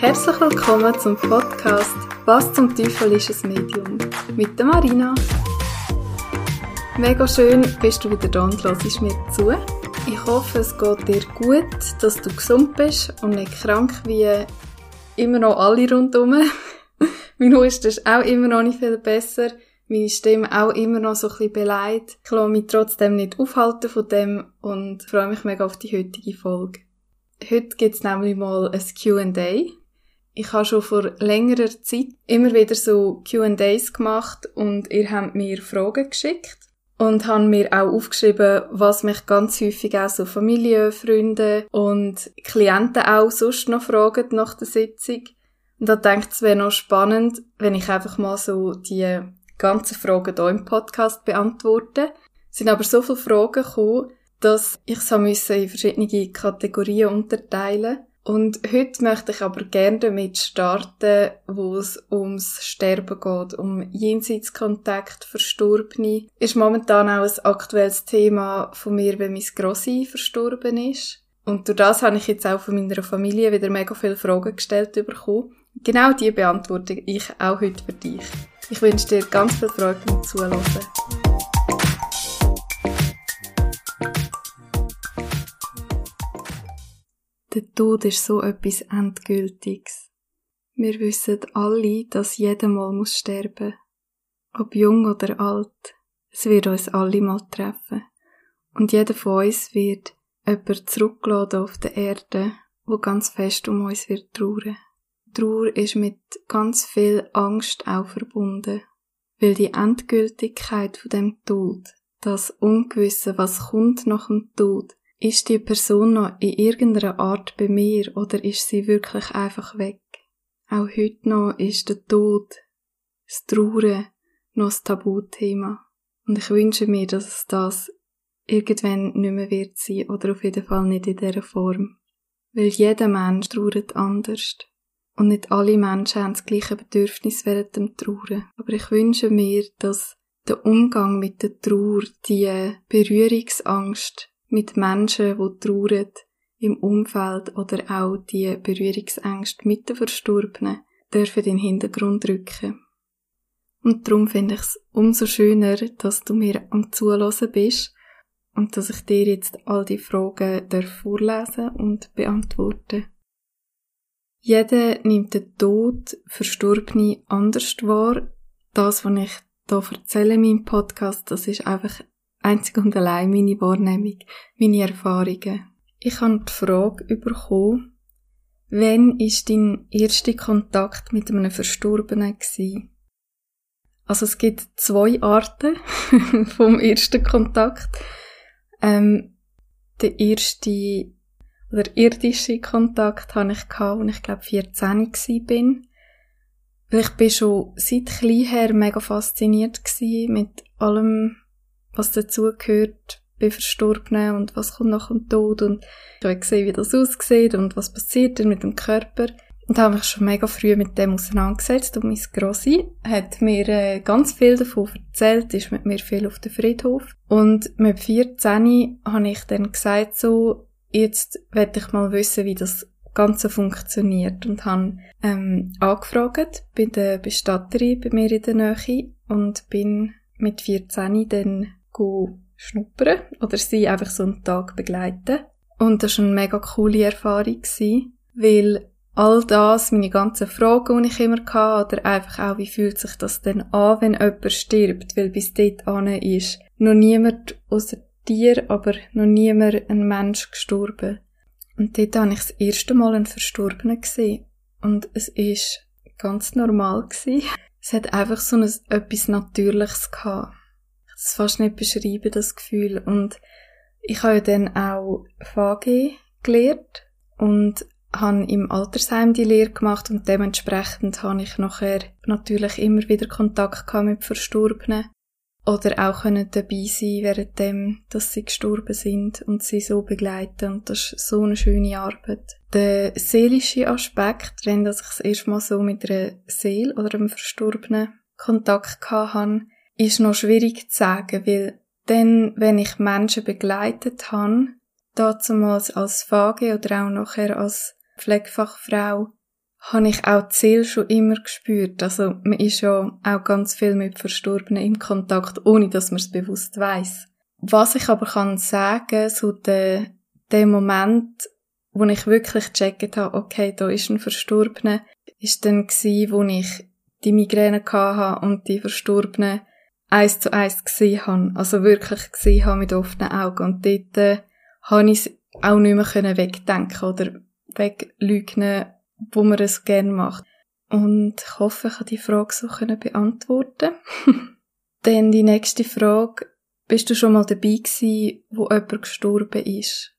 Herzlich willkommen zum Podcast Was zum Teufel ist ein Medium? mit der Marina. Mega schön bist du wieder da und hörst mir zu. Ich hoffe, es geht dir gut, dass du gesund bist und nicht krank wie immer noch alle rundherum. mein Husten ist auch immer noch nicht viel besser. Meine Stimme auch immer noch so ein bisschen beleidigt. Ich lasse mich trotzdem nicht aufhalten von dem und freue mich mega auf die heutige Folge. Heute gibt's nämlich mal ein Q&A. Ich habe schon vor längerer Zeit immer wieder so Q&As gemacht und ihr habt mir Fragen geschickt und haben mir auch aufgeschrieben, was mich ganz häufig auch so Familie, Freunde und Klienten auch sonst noch fragen nach der Sitzung. Und da denke ich, es wäre noch spannend, wenn ich einfach mal so die ganzen Fragen hier im Podcast beantworte. Es sind aber so viele Fragen gekommen, dass ich es in verschiedene Kategorien unterteilen und heute möchte ich aber gerne damit starten, wo es ums Sterben geht, um Jenseitskontakt, Verstorbene. Ist momentan auch ein aktuelles Thema von mir, wenn mein Grossi verstorben ist. Und durch das habe ich jetzt auch von meiner Familie wieder mega viele Fragen gestellt bekommen. Genau die beantworte ich auch heute für dich. Ich wünsche dir ganz viel Freude beim Zuhören. Der Tod ist so etwas Endgültiges. Wir wissen alle, dass jeder mal muss sterben. Ob jung oder alt. Es wird uns alle mal treffen. Und jeder von uns wird jemand zurückgeladen auf der Erde, wo ganz fest um uns wird trauern. Trauer ist mit ganz viel Angst auch verbunden, weil die Endgültigkeit von dem Tod, das Ungewisse, was kommt nach dem Tod, ist die Person noch in irgendeiner Art bei mir oder ist sie wirklich einfach weg? Auch heute noch ist der Tod, das Trauern noch das Tabuthema. Und ich wünsche mir, dass das irgendwann nicht mehr wird sein oder auf jeden Fall nicht in dieser Form. Weil jeder Mensch trauert anders. Und nicht alle Menschen haben das gleiche Bedürfnis während dem Trauern. Aber ich wünsche mir, dass der Umgang mit der Trauer, die Berührungsangst, mit Menschen, die trauern, im Umfeld oder auch die Berührungsängste mit den Verstorbenen dürfen den Hintergrund rücken. Und darum finde ich es umso schöner, dass du mir am Zuhören bist und dass ich dir jetzt all die Fragen vorlesen und beantworten. Jeder nimmt den Tod Verstorbene anders wahr. Das, was ich hier erzähle in meinem Podcast, das ist einfach einzig und allein meine Wahrnehmung, meine Erfahrungen. Ich habe die Frage bekommen, wann ist dein erster Kontakt mit einem Verstorbenen gewesen? Also es gibt zwei Arten vom ersten Kontakt. Ähm, der erste oder irdische Kontakt hatte ich gehabt, als ich glaube 14 bin. Weil ich bin schon seit klein her mega fasziniert mit allem, was dazugehört bei Verstorbenen und was kommt nach dem Tod und ich habe gesehen, wie das aussieht und was passiert denn mit dem Körper. Und habe mich schon mega früh mit dem auseinandergesetzt und mein Grossi hat mir äh, ganz viel davon erzählt, ist mit mir viel auf dem Friedhof. Und mit 14 habe ich dann gesagt so, jetzt werde ich mal wissen, wie das Ganze funktioniert und habe ähm, angefragt bei der Bestatterin bei mir in der Nähe und bin mit 14 dann schnuppern oder sie einfach so einen Tag begleiten. Und das war eine mega coole Erfahrung, weil all das, meine ganzen Fragen, die ich immer hatte, oder einfach auch, wie fühlt sich das denn an, wenn jemand stirbt, weil bis dort ist noch niemand außer dir, aber noch niemand ein Mensch gestorben. Und dort habe ich das erste Mal einen Verstorbenen gesehen. Und es ist ganz normal. Es hat einfach so ein, etwas Natürliches gehabt es fast nicht beschreiben, das Gefühl. Und ich habe ja dann auch VG gelernt und habe im Altersheim die Lehre gemacht und dementsprechend habe ich nachher natürlich immer wieder Kontakt gehabt mit Verstorbenen oder auch können dabei sein währenddem, dass sie gestorben sind und sie so begleiten und das ist so eine schöne Arbeit. Der seelische Aspekt, wenn dass ich das erste Mal so mit einer Seele oder einem Verstorbenen Kontakt gehabt habe, ist noch schwierig zu sagen, weil dann, wenn ich Menschen begleitet habe, damals als Fage oder auch nachher als Pflegefachfrau, habe ich auch Ziel schon immer gespürt. Also man ist ja auch ganz viel mit Verstorbenen im Kontakt, ohne dass man es bewusst weiß. Was ich aber kann sagen, so der, der Moment, wo ich wirklich gecheckt habe, okay, da ist ein Verstorbener, ist dann gsi, wo ich die Migräne hatte und die Verstorbenen eins zu eins gesehen habe. Also wirklich gesehen habe mit offenen Augen. Und dort äh, habe ich es auch nicht mehr können wegdenken oder weglügen, wo man es gerne macht. Und ich hoffe, ich habe die Frage so beantworten. Dann die nächste Frage. Bist du schon mal dabei gewesen, wo jemand gestorben ist?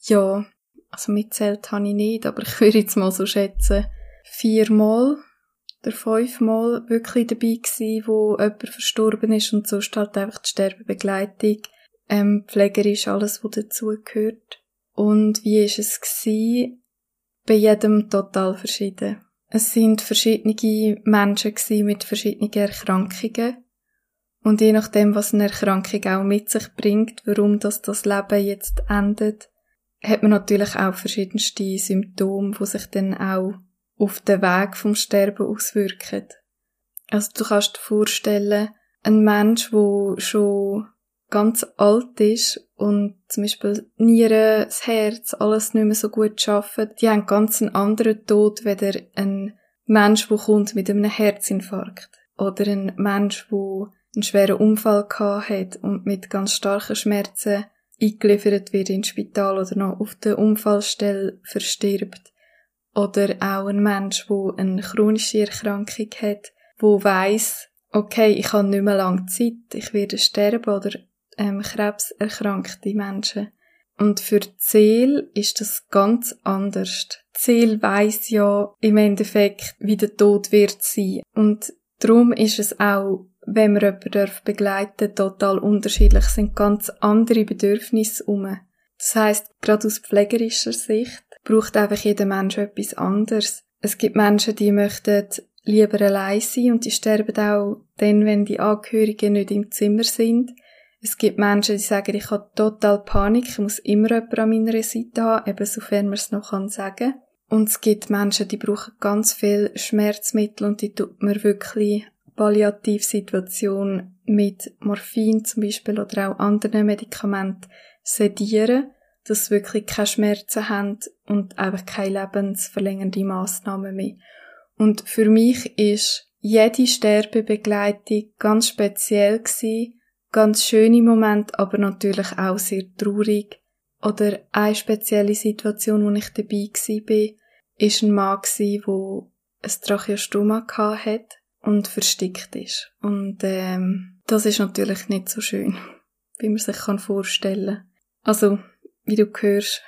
Ja, also mitzählt habe ich nicht, aber ich würde jetzt mal so schätzen, viermal oder fünfmal wirklich dabei gewesen, wo jemand verstorben ist und sonst halt einfach die Sterbebegleitung, ähm, pflegerisch alles, was dazugehört. Und wie ist es gewesen? Bei jedem total verschieden. Es sind verschiedene Menschen gewesen mit verschiedenen Erkrankungen. Und je nachdem, was eine Erkrankung auch mit sich bringt, warum das, das Leben jetzt endet, hat man natürlich auch verschiedenste Symptome, die sich dann auch auf den Weg vom Sterben auswirken. Also du kannst dir vorstellen, ein Mensch, der schon ganz alt ist und zum Beispiel Nieren, das Herz, alles nicht mehr so gut schaffen, die haben ganz einen anderen Tod, weder ein Mensch, der kommt mit einem Herzinfarkt oder ein Mensch, der einen schweren Unfall gehabt hat und mit ganz starken Schmerzen eingeliefert wird ins Spital oder noch auf der Unfallstelle verstirbt. Oder auch ein Mensch, der eine chronische Erkrankung hat, wo weiß, okay, ich habe nicht mehr lange Zeit, ich werde sterben oder ähm, krebserkrankte Menschen. Und für Seele ist das ganz anders. Die Seele weiss ja im Endeffekt, wie der Tod wird sein. Und darum ist es auch, wenn man jemanden begleiten darf, total unterschiedlich. Es sind ganz andere Bedürfnisse um. Das heisst, gerade aus pflegerischer Sicht braucht einfach jeder Mensch etwas anderes. Es gibt Menschen, die möchten lieber allein sein und die sterben auch dann, wenn die Angehörigen nicht im Zimmer sind. Es gibt Menschen, die sagen, ich habe total Panik, ich muss immer jemanden an meiner Seite haben, eben sofern man es noch kann sagen. Und es gibt Menschen, die brauchen ganz viel Schmerzmittel und die tut man wirklich Palliativsituation mit Morphin zum Beispiel oder auch anderen Medikamenten sedieren dass sie wirklich keine Schmerzen haben und einfach keine lebensverlängernde Massnahmen mehr. Und für mich ist jede Sterbebegleitung ganz speziell gewesen, ganz schöne Moment, aber natürlich auch sehr traurig. Oder eine spezielle Situation, wo ich dabei war, ist ein Mann der ein Tracheostoma hat und verstickt ist. Und ähm, das ist natürlich nicht so schön, wie man sich vorstellen kann. Also wie du hörst,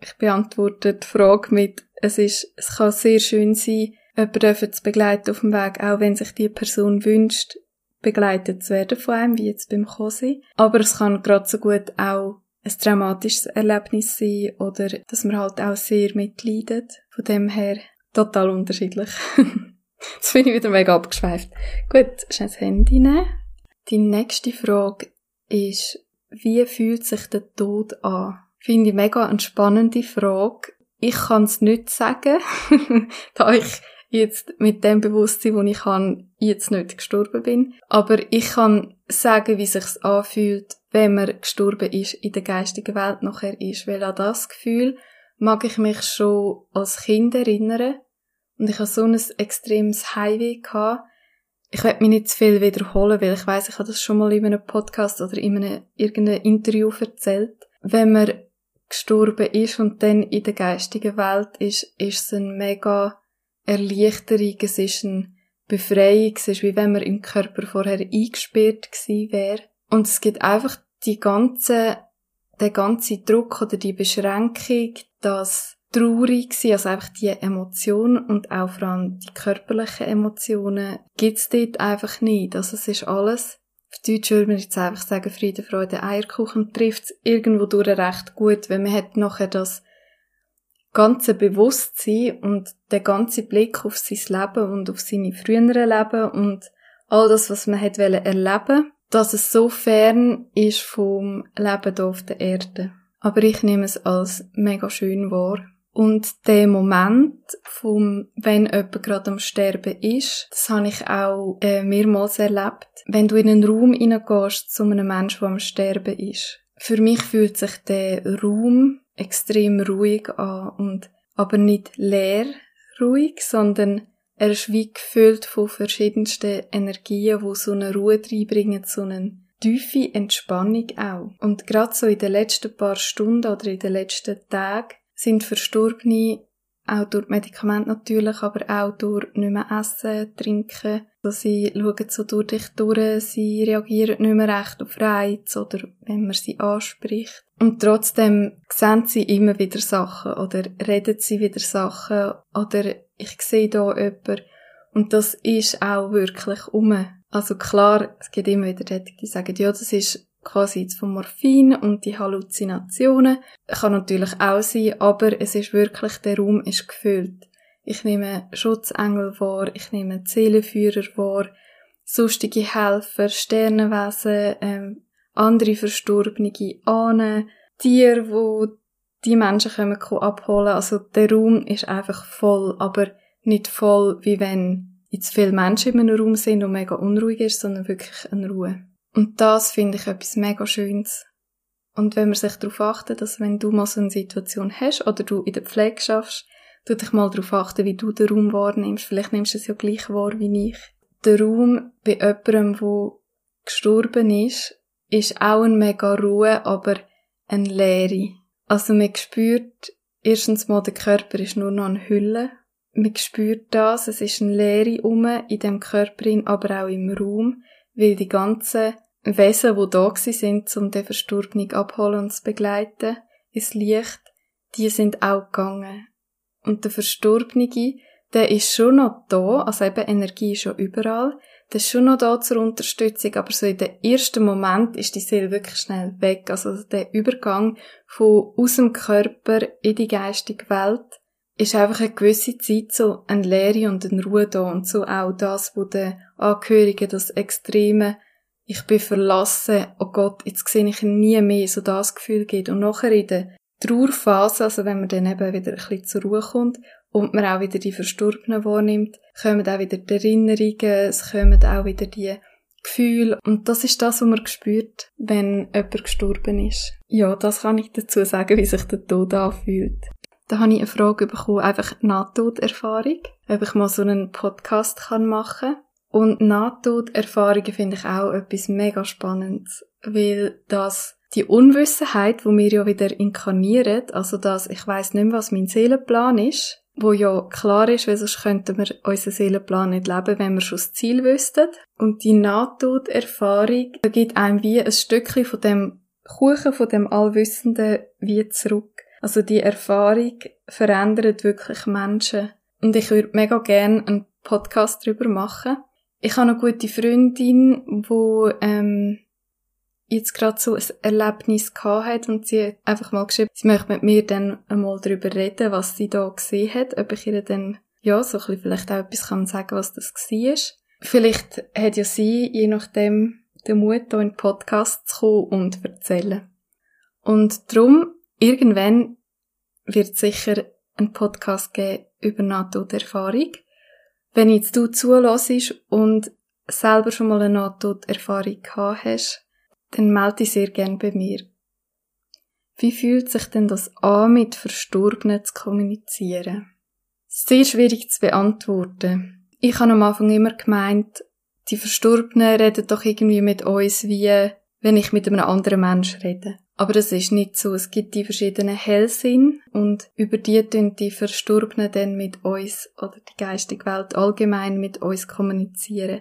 ich beantworte die Frage mit, es ist, es kann sehr schön sein, jemanden zu begleiten auf dem Weg, auch wenn sich die Person wünscht, begleitet zu werden von einem, wie jetzt beim Kosi. Aber es kann gerade so gut auch ein traumatisches Erlebnis sein oder dass man halt auch sehr mitleidet. Von dem her total unterschiedlich. Jetzt bin ich wieder mega abgeschweift. Gut, schnell das Handy nehmen. Die nächste Frage ist, wie fühlt sich der Tod an? Finde ich mega eine spannende Frage. Ich kann es nicht sagen, da ich jetzt mit dem Bewusstsein, wo ich habe, jetzt nicht gestorben bin. Aber ich kann sagen, wie sich's anfühlt, wenn man gestorben ist, in der geistigen Welt nachher ist. Weil an das Gefühl mag ich mich schon als Kind erinnern. Und ich habe so ein extremes Highway gehabt. Ich werde mich nicht zu viel wiederholen, weil ich weiß, ich habe das schon mal in einem Podcast oder in einem irgendeinem Interview erzählt. Wenn man gestorben ist und dann in der geistigen Welt ist, ist es eine mega Erleichterung, es ist eine Befreiung, es ist wie wenn man im Körper vorher eingesperrt gewesen wäre. Und es gibt einfach die ganze, der ganze Druck oder die Beschränkung, das traurig sein, also einfach die Emotion und auch vor allem die körperlichen Emotionen, gibt's dort einfach nicht. Also es ist alles auf Deutsch würde man jetzt einfach sagen, Friede, Freude, Eierkuchen trifft es irgendwo durch recht gut, weil man hat nachher das ganze Bewusstsein und der ganze Blick auf sein Leben und auf seine früheren Leben und all das, was man hat erleben dass es so fern ist vom Leben hier auf der Erde. Aber ich nehme es als mega schön wahr. Und der Moment, vom, wenn jemand gerade am Sterben ist, das habe ich auch äh, mehrmals erlebt. Wenn du in einen Raum hineingehst zu einem Menschen, der am Sterben ist. Für mich fühlt sich der Raum extrem ruhig an und aber nicht leer ruhig, sondern er ist wie gefüllt von verschiedensten Energien, wo so eine Ruhe reinbringen, so eine tiefe Entspannung auch. Und gerade so in den letzten paar Stunden oder in den letzten Tagen sind Verstorbene auch durch Medikamente natürlich, aber auch durch nicht mehr essen, trinken. Also sie schauen so durch dich durch, sie reagieren nicht mehr recht auf Reiz oder wenn man sie anspricht. Und trotzdem sehen sie immer wieder Sachen oder reden sie wieder Sachen oder ich sehe da jemanden und das ist auch wirklich um. Also klar, es gibt immer wieder Leute, die sagen, ja, das ist quasi vom Morphin und die Halluzinationen. Kann natürlich auch sein, aber es ist wirklich, der Raum ist gefüllt. Ich nehme Schutzengel wahr, ich nehme Seelenführer wahr, sonstige Helfer, Sternenwesen, ähm, andere Verstorbene Ahnen, Tiere, wo die Menschen kommen abholen. Also der Raum ist einfach voll, aber nicht voll, wie wenn jetzt viele Menschen in einem Raum sind und mega unruhig ist, sondern wirklich eine Ruhe. Und das finde ich etwas mega Schönes. Und wenn man sich darauf achtet, dass wenn du mal so eine Situation hast oder du in der Pflege schaffst, tu dich mal darauf achten, wie du den Raum wahrnimmst. Vielleicht nimmst du es ja gleich wahr wie ich. Der Raum bei jemandem, der gestorben ist, ist auch eine mega Ruhe, aber eine Leere. Also man spürt erstens mal, der Körper ist nur noch eine Hülle. Man spürt das, es ist eine Leere um in dem Körper, aber auch im Raum, weil die ganzen Wesen, die da sind, um den Verstorbenen abholen und zu begleiten, ins Licht, die sind auch gegangen. Und der Verstorbene, der ist schon noch da, also eben Energie ist schon überall, der ist schon noch da zur Unterstützung, aber so in dem ersten Moment ist die Seele wirklich schnell weg. Also der Übergang von aus dem Körper in die geistige Welt ist einfach eine gewisse Zeit so eine Leere und eine Ruhe da und so auch das, wo den Angehörigen das extreme ich bin verlassen, oh Gott, jetzt sehe ich nie mehr, so das Gefühl geht. Und nachher in der Trauerphase, also wenn man dann eben wieder ein bisschen zur Ruhe kommt und man auch wieder die Verstorbenen wahrnimmt, kommen auch wieder die Erinnerungen, es kommen auch wieder die Gefühle. Und das ist das, was man spürt, wenn jemand gestorben ist. Ja, das kann ich dazu sagen, wie sich der Tod anfühlt. Da habe ich eine Frage bekommen, einfach Nahtoderfahrung, ob ich mal so einen Podcast machen kann. Und Nahtoderfahrungen finde ich auch etwas mega Spannendes, weil das die Unwissenheit, wo wir ja wieder inkarnieren, also dass ich weiß nicht mehr, was mein Seelenplan ist, wo ja klar ist, weil sonst könnten wir unseren Seelenplan nicht leben, wenn wir schon das Ziel wüssten. Und die Nahtoderfahrung, gibt einem wie ein Stückchen von dem Kuchen, von dem Allwissenden wie zurück. Also die Erfahrung verändert wirklich Menschen. Und ich würde mega gerne einen Podcast darüber machen, ich habe eine gute Freundin, wo ähm, jetzt gerade so ein Erlebnis gehabt hat und sie hat einfach mal geschrieben, sie möchte mit mir dann einmal darüber reden, was sie da gesehen hat, ob ich ihr dann ja so ein bisschen vielleicht auch etwas kann sagen, was das war. Vielleicht hat ja sie je nachdem den Mut, hier in den Podcast zu kommen und zu erzählen. Und darum, irgendwann wird sicher einen Podcast geben über NATO-Erfahrung. Wenn jetzt du zulässt und selber schon mal eine Nahtoderfahrung gehabt hast, dann melde dich sehr gern bei mir. Wie fühlt sich denn das an, mit Verstorbenen zu kommunizieren? Sehr schwierig zu beantworten. Ich habe am Anfang immer gemeint, die Verstorbenen reden doch irgendwie mit uns wie, wenn ich mit einem anderen Mensch rede. Aber das ist nicht so. Es gibt die verschiedenen Hellsinn und über die tun die Verstorbenen dann mit uns oder die geistige Welt allgemein mit uns kommunizieren.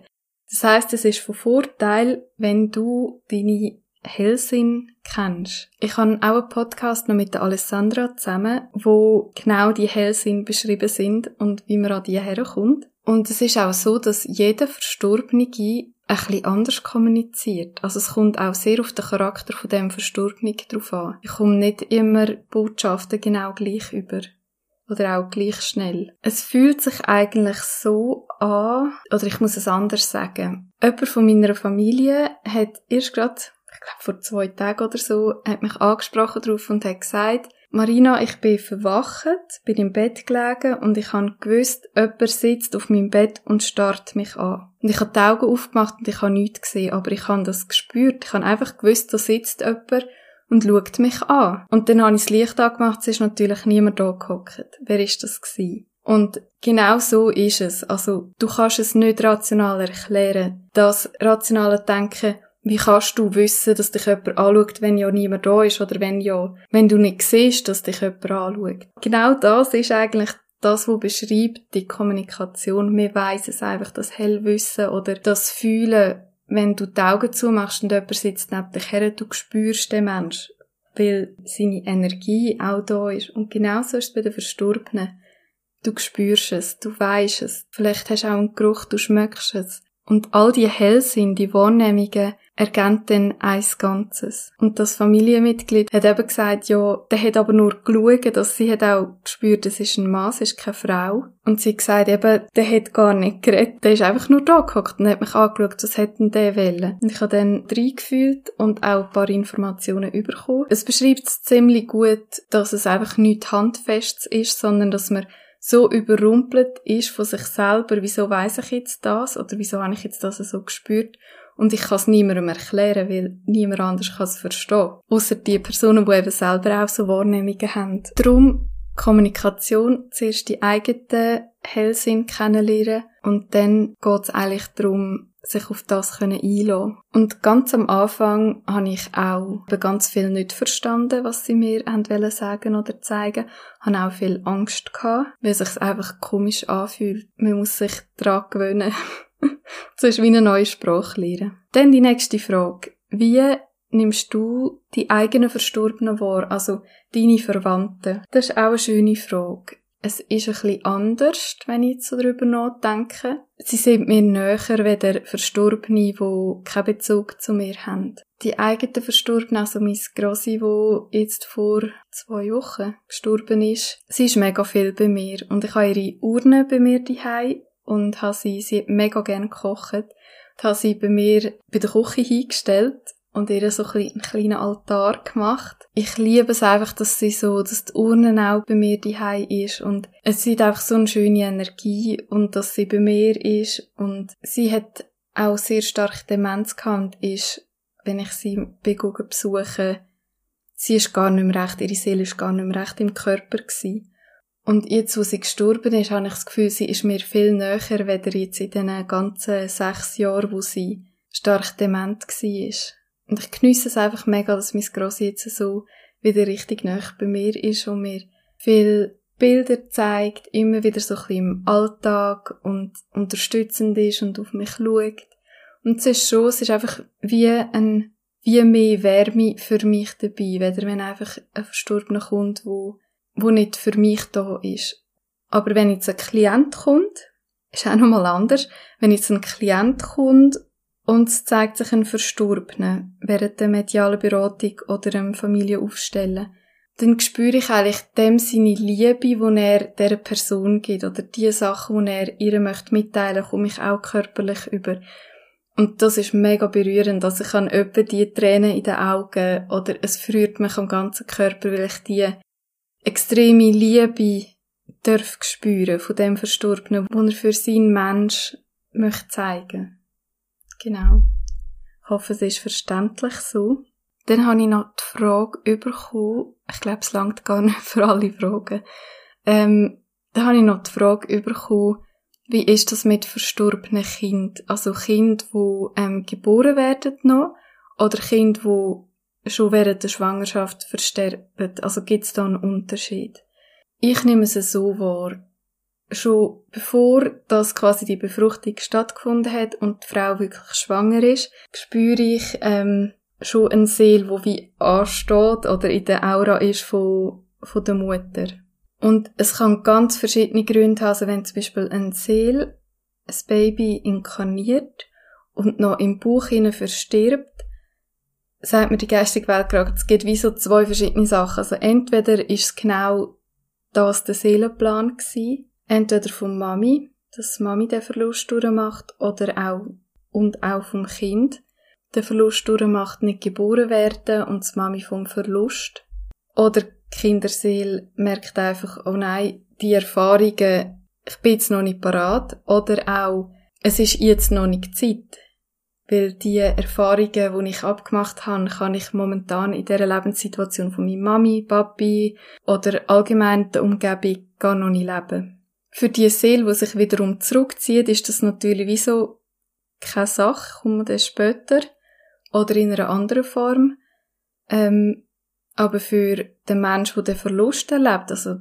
Das heißt, es ist von Vorteil, wenn du deine Hellsinn kennst. Ich habe auch einen Podcast noch mit der Alessandra zusammen, wo genau die Hellsinn beschrieben sind und wie man an die herkommt. Und es ist auch so, dass jeder Verstorbene ein bisschen anders kommuniziert. Also es kommt auch sehr auf den Charakter von dem Verstorbenen drauf an. Ich komme nicht immer Botschaften genau gleich über. Oder auch gleich schnell. Es fühlt sich eigentlich so an, oder ich muss es anders sagen. Jemand von meiner Familie hat erst gerade, ich glaube vor zwei Tagen oder so, hat mich angesprochen drauf und hat gesagt, Marina, ich bin verwacht, bin im Bett gelegen und ich habe gewusst, jemand sitzt auf meinem Bett und starrt mich an. Und ich habe die Augen aufgemacht und ich habe nichts gesehen, aber ich habe das gespürt. Ich habe einfach gewusst, da sitzt jemand und schaut mich an. Und dann habe ich das Licht angemacht, es ist natürlich niemand da gehockt. Wer ist das gewesen? Und genau so ist es. Also, du kannst es nicht rational erklären. Das rationale Denken, wie kannst du wissen, dass dich jemand anschaut, wenn ja niemand da ist oder wenn ja, wenn du nicht siehst, dass dich jemand anschaut? Genau das ist eigentlich das, was beschreibt die Kommunikation. Wir weiss es einfach, das Hellwissen oder das Fühlen, wenn du die Augen zumachst und jemand sitzt neben dich her, du spürst den Mensch, weil seine Energie auch da ist. Und genauso ist es bei den Verstorbenen. Du spürst es, du weißt es. Vielleicht hast du auch einen Geruch, du schmeckst es. Und all die Hellsinn, die Wahrnehmungen, ergänzt dann eins Ganzes. Und das Familienmitglied hat eben gesagt, ja, der hat aber nur geschaut, dass sie hat auch gespürt, es ist ein Mann, es ist keine Frau. Und sie hat gesagt eben, der hat gar nicht geredet, der ist einfach nur da gehockt und hat mich angeschaut, was hätte denn der wollen. Und ich habe dann reingefühlt und auch ein paar Informationen bekommen. Es beschreibt es ziemlich gut, dass es einfach nicht handfest ist, sondern dass man so überrumpelt ist von sich selber, wieso weiß ich jetzt das oder wieso habe ich jetzt das so gespürt und ich kann es niemandem erklären, weil niemand anders kann es verstehen. Außer die Personen, die eben selber auch so Wahrnehmungen haben. Darum Kommunikation, zuerst die eigenen Hellsinn kennenlernen und dann geht es eigentlich darum, sich auf das können einlassen. Und ganz am Anfang habe ich auch ganz viel nicht verstanden, was sie mir wollen sagen oder zeigen. Habe auch viel Angst gehabt, weil es sich einfach komisch anfühlt. Man muss sich daran gewöhnen. so ist wie eine neue Sprache lernen. Dann die nächste Frage. Wie nimmst du die eigenen Verstorbenen wahr, also deine Verwandten? Das ist auch eine schöne Frage. Es ist ein bisschen anders, wenn ich jetzt darüber nachdenke. Sie sind mir näher wie Verstorbene, die keinen Bezug zu mir haben. Die eigenen Verstorbenen, also mein Grossi, wo jetzt vor zwei Wochen gestorben ist, sie ist mega viel bei mir. Und ich habe ihre Urne bei mir daheim und habe sie, sie hat mega gerne gekocht, und habe sie bei mir bei der Küche hingestellt und ihr so ein einen kleinen Altar gemacht. Ich liebe es einfach, dass sie so, dass die Urne auch bei mir daheim ist und es sieht einfach so eine schöne Energie und dass sie bei mir ist und sie hat auch sehr stark Demenz gehabt und ist, wenn ich sie besuche, sie ist gar nicht mehr recht, ihre Seele ist gar nicht mehr recht im Körper gewesen. Und jetzt, wo sie gestorben ist, habe ich das Gefühl, sie ist mir viel näher, weder jetzt in den ganzen sechs Jahren, wo sie stark dement war. Und ich geniesse es einfach mega, dass mein Grossi jetzt so wieder richtig nah bei mir ist und mir viel Bilder zeigt, immer wieder so ein bisschen im Alltag und unterstützend ist und auf mich schaut. Und es ist schon, es ist einfach wie ein, wie mehr Wärme für mich dabei, weder wenn einfach ein Verstorbener kommt, wo wo nicht für mich da ist. Aber wenn jetzt ein Klient kommt, ist auch nochmal anders. Wenn jetzt ein Klient kommt und es zeigt sich ein Verstorbenen während der medialen Beratung oder einem Familienaufstellen, dann spüre ich eigentlich dem seine Liebe, die er dieser Person gibt oder die Sachen, die er ihr möchte mitteilen, komme ich auch körperlich über. Und das ist mega berührend. Also ich habe etwa die Tränen in den Augen oder es früht mich am ganzen Körper, weil ich die extreme Liebe darf spüren von dem Verstorbenen, wo er für seinen Mensch möchte zeigen. Genau. Ich hoffe, es ist verständlich so. Dann habe ich noch die Frage bekommen, ich glaube, es langt gar nicht für alle Fragen. Ähm, dann habe ich noch die Frage bekommen, wie ist das mit verstorbenen Kind? Also Kind, wo ähm, geboren werden noch oder Kind, wo schon während der Schwangerschaft versterben? Also gibt es da einen Unterschied? Ich nehme es so wahr, schon bevor das quasi die Befruchtung stattgefunden hat und die Frau wirklich schwanger ist, spüre ich ähm, schon eine Seele, wo wie ansteht oder in der Aura ist von, von der Mutter. Und es kann ganz verschiedene Gründe haben, also wenn zum Beispiel eine Seele ein Baby inkarniert und noch im Bauch hinein verstirbt, sagt mir die geistige Welt gerade, es gibt wie so zwei verschiedene Sachen. Also entweder ist es genau das der Seelenplan gewesen, entweder von Mami, dass Mami den Verlust durchmacht, oder auch, und auch vom Kind, den Verlust durchmacht, nicht geboren werden und das Mami vom Verlust. Oder Kinderseele merkt einfach, oh nein, die Erfahrungen, ich bin jetzt noch nicht parat, oder auch, es ist jetzt noch nicht Zeit. Weil die Erfahrungen, die ich abgemacht habe, kann ich momentan in dieser Lebenssituation von meiner Mami, Papi oder allgemein der Umgebung gar noch nicht leben. Für die Seele, die sich wiederum zurückzieht, ist das natürlich wie so keine Sache, kommen wir dann später oder in einer anderen Form. Ähm, aber für den Mensch, der den Verlust erlebt, also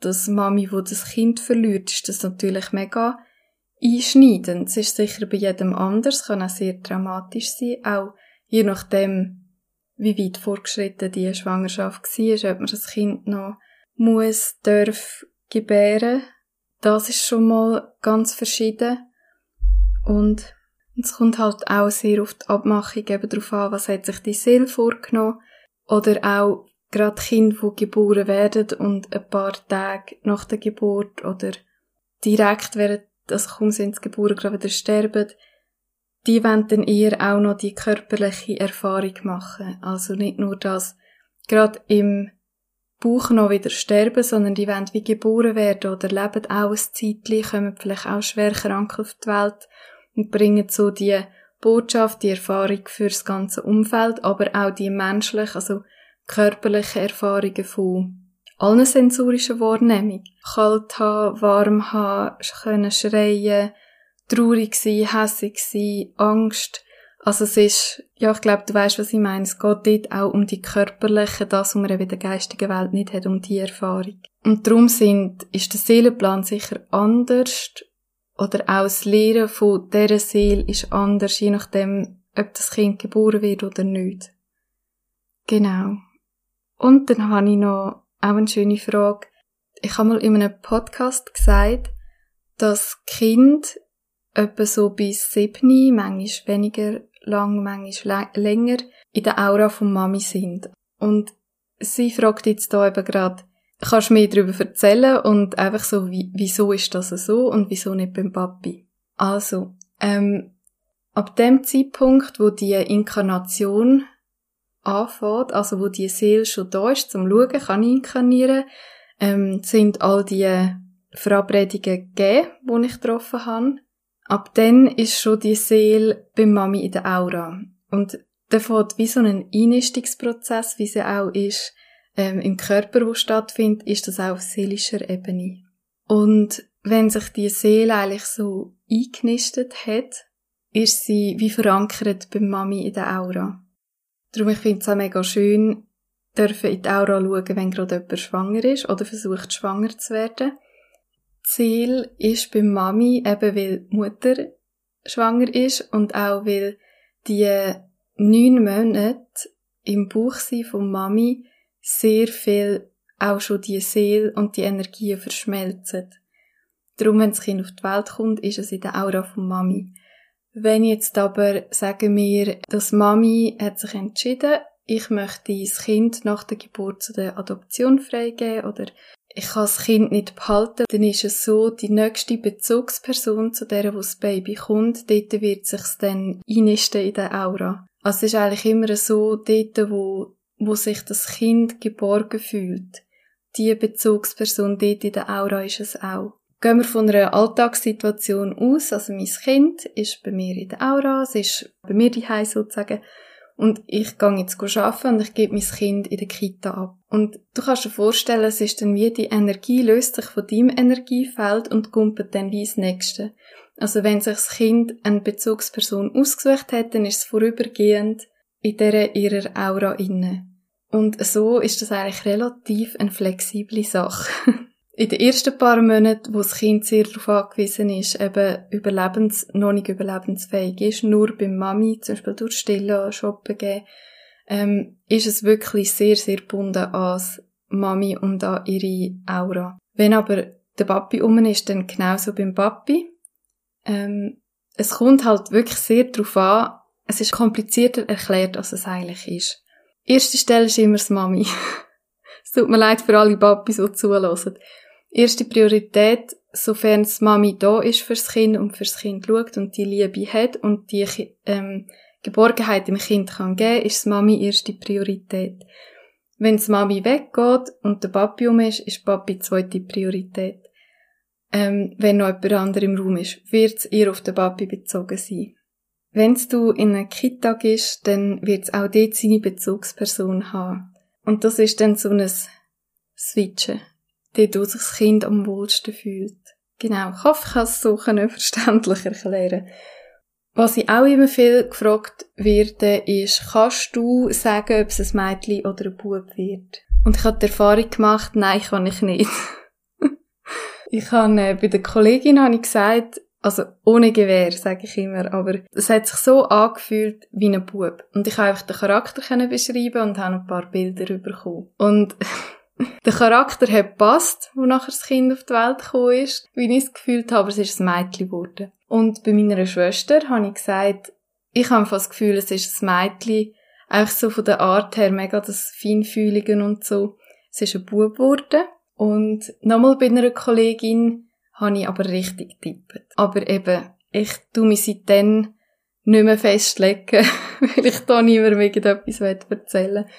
das Mami, wo das Kind verliert, ist das natürlich mega einschneidend. Es ist sicher bei jedem anders, kann auch sehr dramatisch sein, auch je nachdem, wie weit vorgeschritten die Schwangerschaft war, ob man das Kind noch muss, darf gebären. Das ist schon mal ganz verschieden. Und es kommt halt auch sehr auf die Abmachung eben darauf an, was hat sich die Seele vorgenommen. Oder auch gerade Kinder, die geboren werden und ein paar Tage nach der Geburt oder direkt während also kaum sind sie geboren, gerade wieder sterben, die wollen dann eher auch noch die körperliche Erfahrung machen. Also nicht nur das, gerade im Bauch noch wieder sterben, sondern die wollen wie geboren werden oder leben auch ein Zeitchen, kommen vielleicht auch schwer krank auf die Welt und bringen so die Botschaft, die Erfahrung fürs ganze Umfeld, aber auch die menschliche, also körperliche Erfahrungen von allen sensorischen Wahrnehmungen. Kalt haben, warm haben, können schreien, traurig sein, hässig sein, Angst. Also es ist, ja, ich glaube, du weißt, was ich meine. Es geht dort auch um die körperliche, das, was man in der geistigen Welt nicht hat, um die Erfahrung. Und darum sind, ist der Seelenplan sicher anders oder auch das Lehren von dieser Seele ist anders, je nachdem, ob das Kind geboren wird oder nicht. Genau. Und dann habe ich noch auch eine schöne Frage. Ich habe mal in einem Podcast gesagt, dass Kind etwa so bis sieben, manchmal weniger lang, manchmal länger, in der Aura von Mami sind. Und sie fragt jetzt da eben gerade, kannst du mir darüber erzählen und einfach so, wie, wieso ist das so und wieso nicht beim Papi? Also, ähm, ab dem Zeitpunkt, wo die Inkarnation anfängt, also wo die Seele schon da ist, zum Schauen, kann inkarnieren, ähm, sind all die Verabredungen gegeben, die ich getroffen habe. Ab dann ist schon die Seele bei Mami in der Aura. Und der fängt wie so ein Einnistungsprozess, wie sie auch ist, ähm, im Körper, wo stattfindet, ist das auch auf seelischer Ebene. Und wenn sich die Seele eigentlich so eingenistet hat, ist sie wie verankert bei Mami in der Aura. Darum, ich finde es auch mega schön, dürfen in die Aura schauen, wenn gerade jemand schwanger ist oder versucht, schwanger zu werden. Ziel ist bei Mami eben, weil die Mutter schwanger ist und auch weil die neun Monate im Bauch sind von Mami sehr viel auch schon die Seele und die Energie verschmelzen. Darum, wenn das Kind auf die Welt kommt, ist es in der Aura von Mami. Wenn jetzt aber, sagen wir, dass Mami hat sich entschieden, ich möchte das Kind nach der Geburt zu der Adoption freigeben oder ich kann das Kind nicht behalten, dann ist es so, die nächste Bezugsperson zu der, wo das Baby kommt, dort wird sich's dann einnisten in der Aura. Also es ist eigentlich immer so, dort, wo, wo sich das Kind geborgen fühlt. Die Bezugsperson dort in der Aura ist es auch. Gehen wir von einer Alltagssituation aus, also mein Kind ist bei mir in der Aura, es ist bei mir die sozusagen, und ich gehe jetzt arbeiten und ich gebe mein Kind in der Kita ab. Und du kannst dir vorstellen, es ist dann wie die Energie löst sich von deinem Energiefeld und kumpelt dann wie das Nächste. Also wenn sich das Kind eine Bezugsperson ausgesucht hat, dann ist es vorübergehend in dieser ihrer Aura inne. Und so ist das eigentlich relativ eine flexible Sache. in den ersten paar Monaten, wo das Kind sehr darauf angewiesen ist, eben überlebens, noch nicht überlebensfähig ist, nur beim Mami, zum Beispiel durch Stillen, Shoppen gehen, ähm, ist es wirklich sehr, sehr gebunden an Mami und an ihre Aura. Wenn aber der Papi um ist, dann genauso beim Papi. Ähm, es kommt halt wirklich sehr darauf an, es ist komplizierter erklärt, als es eigentlich ist. Erste Stelle ist immer das Mami. es tut mir leid für alle Papi, die zulassen erste Priorität, sofern das Mami da ist fürs Kind und fürs Kind schaut und die Liebe hat und die ähm, Geborgenheit dem Kind kann geben, ist das Mami erste Priorität. Wenn die Mami weggeht und der Papi um ist, ist Papi zweite Priorität. Ähm, wenn noch jemand anderes im Raum ist, wird es eher auf den Papi bezogen sein. Wenn du in einer Kita gehst, dann wird es auch dort seine Bezugsperson haben. Und das ist dann so ein Switchen, dort wo sich das Kind am wohlsten fühlt. Genau, ich hoffe, ich kann es so verständlich erklären. Was ich auch immer viel gefragt werde, ist, kannst du sagen, ob es ein Mädchen oder ein Bub wird? Und ich habe die Erfahrung gemacht, nein, kann ich nicht. ich habe äh, bei der Kollegin habe ich gesagt, also ohne Gewehr, sage ich immer, aber es hat sich so angefühlt wie ein Bub. Und ich habe einfach den Charakter beschreiben und habe ein paar Bilder bekommen. Und der Charakter hat passt, wo nachher das Kind auf die Welt gekommen ist, wie ich es gefühlt habe, es ist ein Mädchen geworden. Und bei meiner Schwester habe ich gesagt, ich habe fast das Gefühl, es ist ein Mädchen, einfach so von der Art her mega das Feinfühligen und so. Es ist ein Bub geworden. Und nochmal bei einer Kollegin habe ich aber richtig getippt. Aber eben, ich tu mich seitdem nicht mehr festlegen, weil ich da niemandem irgendetwas erzählen will.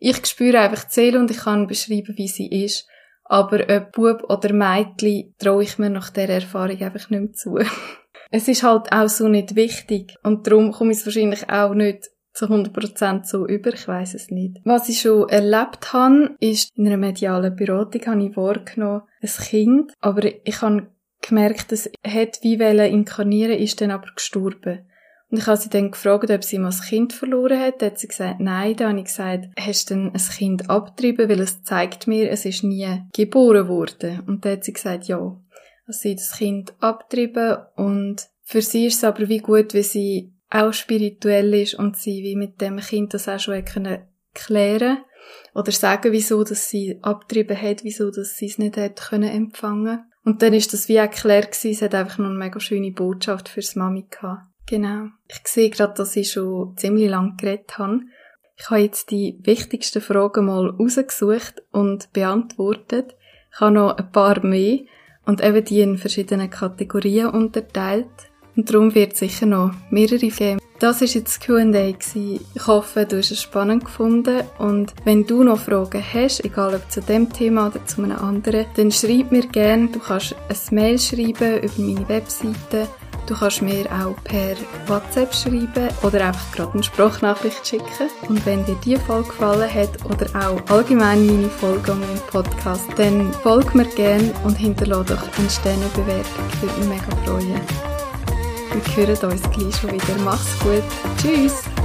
Ich spüre einfach die Seele und ich kann beschreiben, wie sie ist. Aber ob Bub oder Mädchen traue ich mir nach dieser Erfahrung einfach nicht mehr zu. es ist halt auch so nicht wichtig und darum komme ich es wahrscheinlich auch nicht zu 100% so über, ich weiß es nicht. Was ich schon erlebt habe, ist, in einer medialen Beratung habe ich wahrgenommen, ein Kind, aber ich habe gemerkt, es hat wie wollen inkarnieren, ist dann aber gestorben. Und ich habe sie dann gefragt, ob sie mal ein Kind verloren hat. Da hat sie gesagt, nein. Da habe ich gesagt, hast du denn ein Kind abgetrieben? Weil es zeigt mir, es ist nie geboren worden. Und da hat sie gesagt, ja. Also sie hat das Kind abgetrieben und für sie ist es aber wie gut, wie sie auch spirituell ist und sie wie mit dem Kind das auch schon können klären oder sagen, wieso dass sie abgetrieben hat, wieso dass sie es nicht hat können empfangen. Und dann ist das wie erklärt gewesen, es hat einfach noch eine mega schöne Botschaft fürs Mami gehabt. Genau. Ich sehe gerade, dass ich schon ziemlich lang geredet habe. Ich habe jetzt die wichtigsten Fragen mal rausgesucht und beantwortet. Ich habe noch ein paar mehr und eben die in verschiedenen Kategorien unterteilt. Und darum wird es sicher noch mehrere geben. Das war jetzt das Q&A. Ich hoffe, du hast es spannend gefunden und wenn du noch Fragen hast, egal ob zu dem Thema oder zu einem anderen, dann schreib mir gerne. Du kannst ein Mail schreiben über meine Webseite Du kannst mir auch per WhatsApp schreiben oder einfach gerade eine Sprachnachricht schicken. Und wenn dir diese Folge gefallen hat oder auch allgemein meine Folge an meinem Podcast, dann folg mir gerne und hinterlasse doch eine Sternebewertung. Würde mich mega freuen. Wir hören uns gleich schon wieder. Mach's gut. Tschüss!